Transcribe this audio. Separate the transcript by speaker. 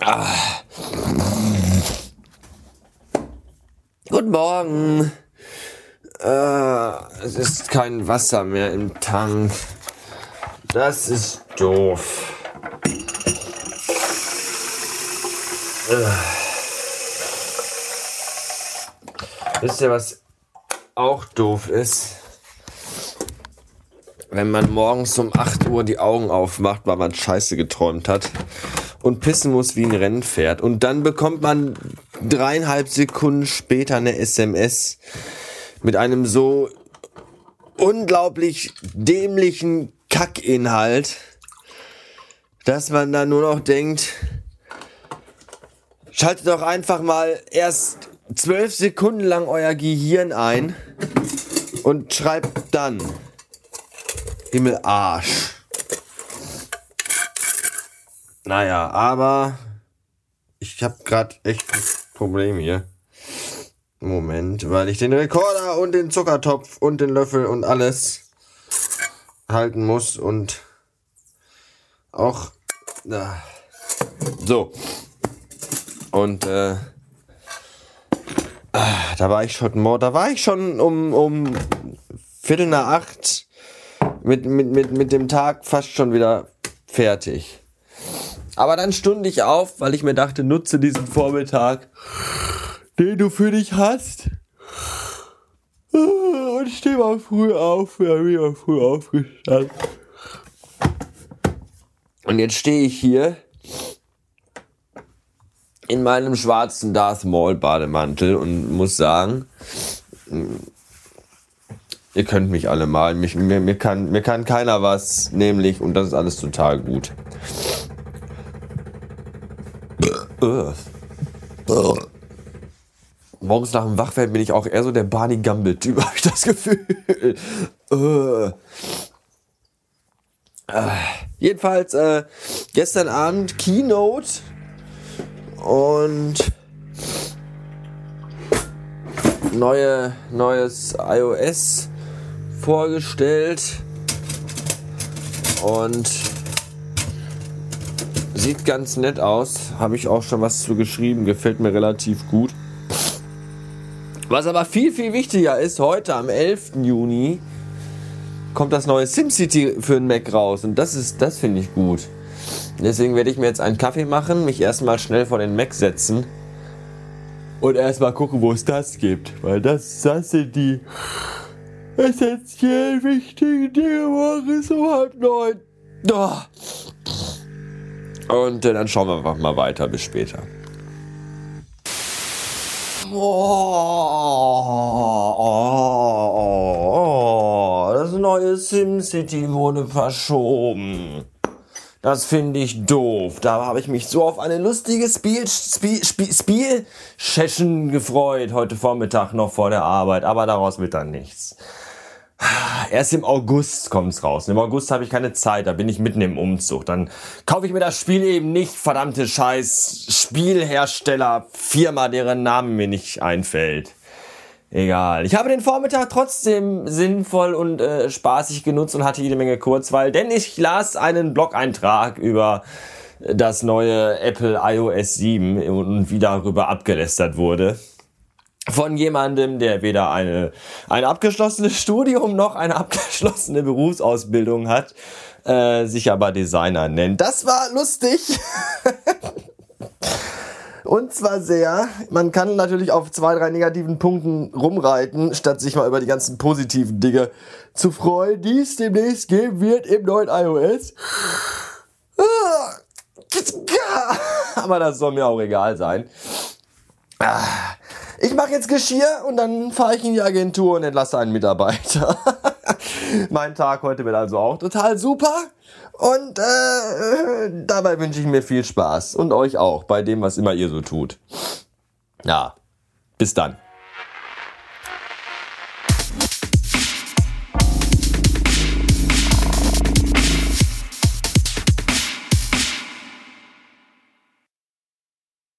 Speaker 1: Ah. Guten Morgen. Äh, es ist kein Wasser mehr im Tank. Das ist doof. Äh. Wisst ihr, was auch doof ist? Wenn man morgens um 8 Uhr die Augen aufmacht, weil man Scheiße geträumt hat und pissen muss wie ein Rennpferd. Und dann bekommt man dreieinhalb Sekunden später eine SMS mit einem so unglaublich dämlichen Kackinhalt, dass man dann nur noch denkt, schaltet doch einfach mal erst zwölf Sekunden lang euer Gehirn ein und schreibt dann Himmel Arsch. Naja, aber ich habe gerade echt ein Problem hier. Moment, weil ich den Rekorder und den Zuckertopf und den Löffel und alles halten muss und auch na, so und äh, ah, da war ich schon da war ich schon um um Viertel nach acht mit, mit, mit, mit dem Tag fast schon wieder fertig. Aber dann stund ich auf, weil ich mir dachte, nutze diesen Vormittag, den du für dich hast. Und steh mal früh auf. Ja, wieder früh aufgestanden. Und jetzt stehe ich hier in meinem schwarzen Darth Maul Bademantel und muss sagen, ihr könnt mich alle mal. Mich, mir, mir, kann, mir kann keiner was, nämlich, und das ist alles total gut. Morgens nach dem Wachwerden bin ich auch eher so der Barney Gumble-Typ, habe ich das Gefühl. äh, jedenfalls, äh, gestern Abend Keynote und neue, neues iOS vorgestellt und sieht ganz nett aus. Habe ich auch schon was zu geschrieben, gefällt mir relativ gut. Was aber viel, viel wichtiger ist, heute am 11. Juni kommt das neue SimCity für den Mac raus und das ist, das finde ich gut. Deswegen werde ich mir jetzt einen Kaffee machen, mich erstmal schnell vor den Mac setzen und erstmal gucken, wo es das gibt. Weil das, das sind die essentiell wichtigen Dinge morgens um halb neun. Und äh, dann schauen wir einfach mal weiter. Bis später. Oh, oh, oh, das neue SimCity wurde verschoben. Das finde ich doof. Da habe ich mich so auf eine lustige Spiel, Spiel, Spiel, Spiel gefreut heute Vormittag noch vor der Arbeit, aber daraus wird dann nichts. Erst im August kommt's raus. Im August habe ich keine Zeit, da bin ich mitten im Umzug. Dann kaufe ich mir das Spiel eben nicht, verdammte Scheiß Spielhersteller, Firma, deren Namen mir nicht einfällt. Egal. Ich habe den Vormittag trotzdem sinnvoll und äh, spaßig genutzt und hatte jede Menge Kurzweil, denn ich las einen Blog-Eintrag über das neue Apple iOS 7 und wie darüber abgelästert wurde. Von jemandem, der weder eine, ein abgeschlossenes Studium noch eine abgeschlossene Berufsausbildung hat, äh, sich aber Designer nennt. Das war lustig. Und zwar sehr. Man kann natürlich auf zwei, drei negativen Punkten rumreiten, statt sich mal über die ganzen positiven Dinge zu freuen, die es demnächst geben wird im neuen iOS. Aber das soll mir auch egal sein. Ich mache jetzt Geschirr und dann fahre ich in die Agentur und entlasse einen Mitarbeiter. mein Tag heute wird also auch total super. Und äh, dabei wünsche ich mir viel Spaß. Und euch auch, bei dem, was immer ihr so tut. Ja, bis dann.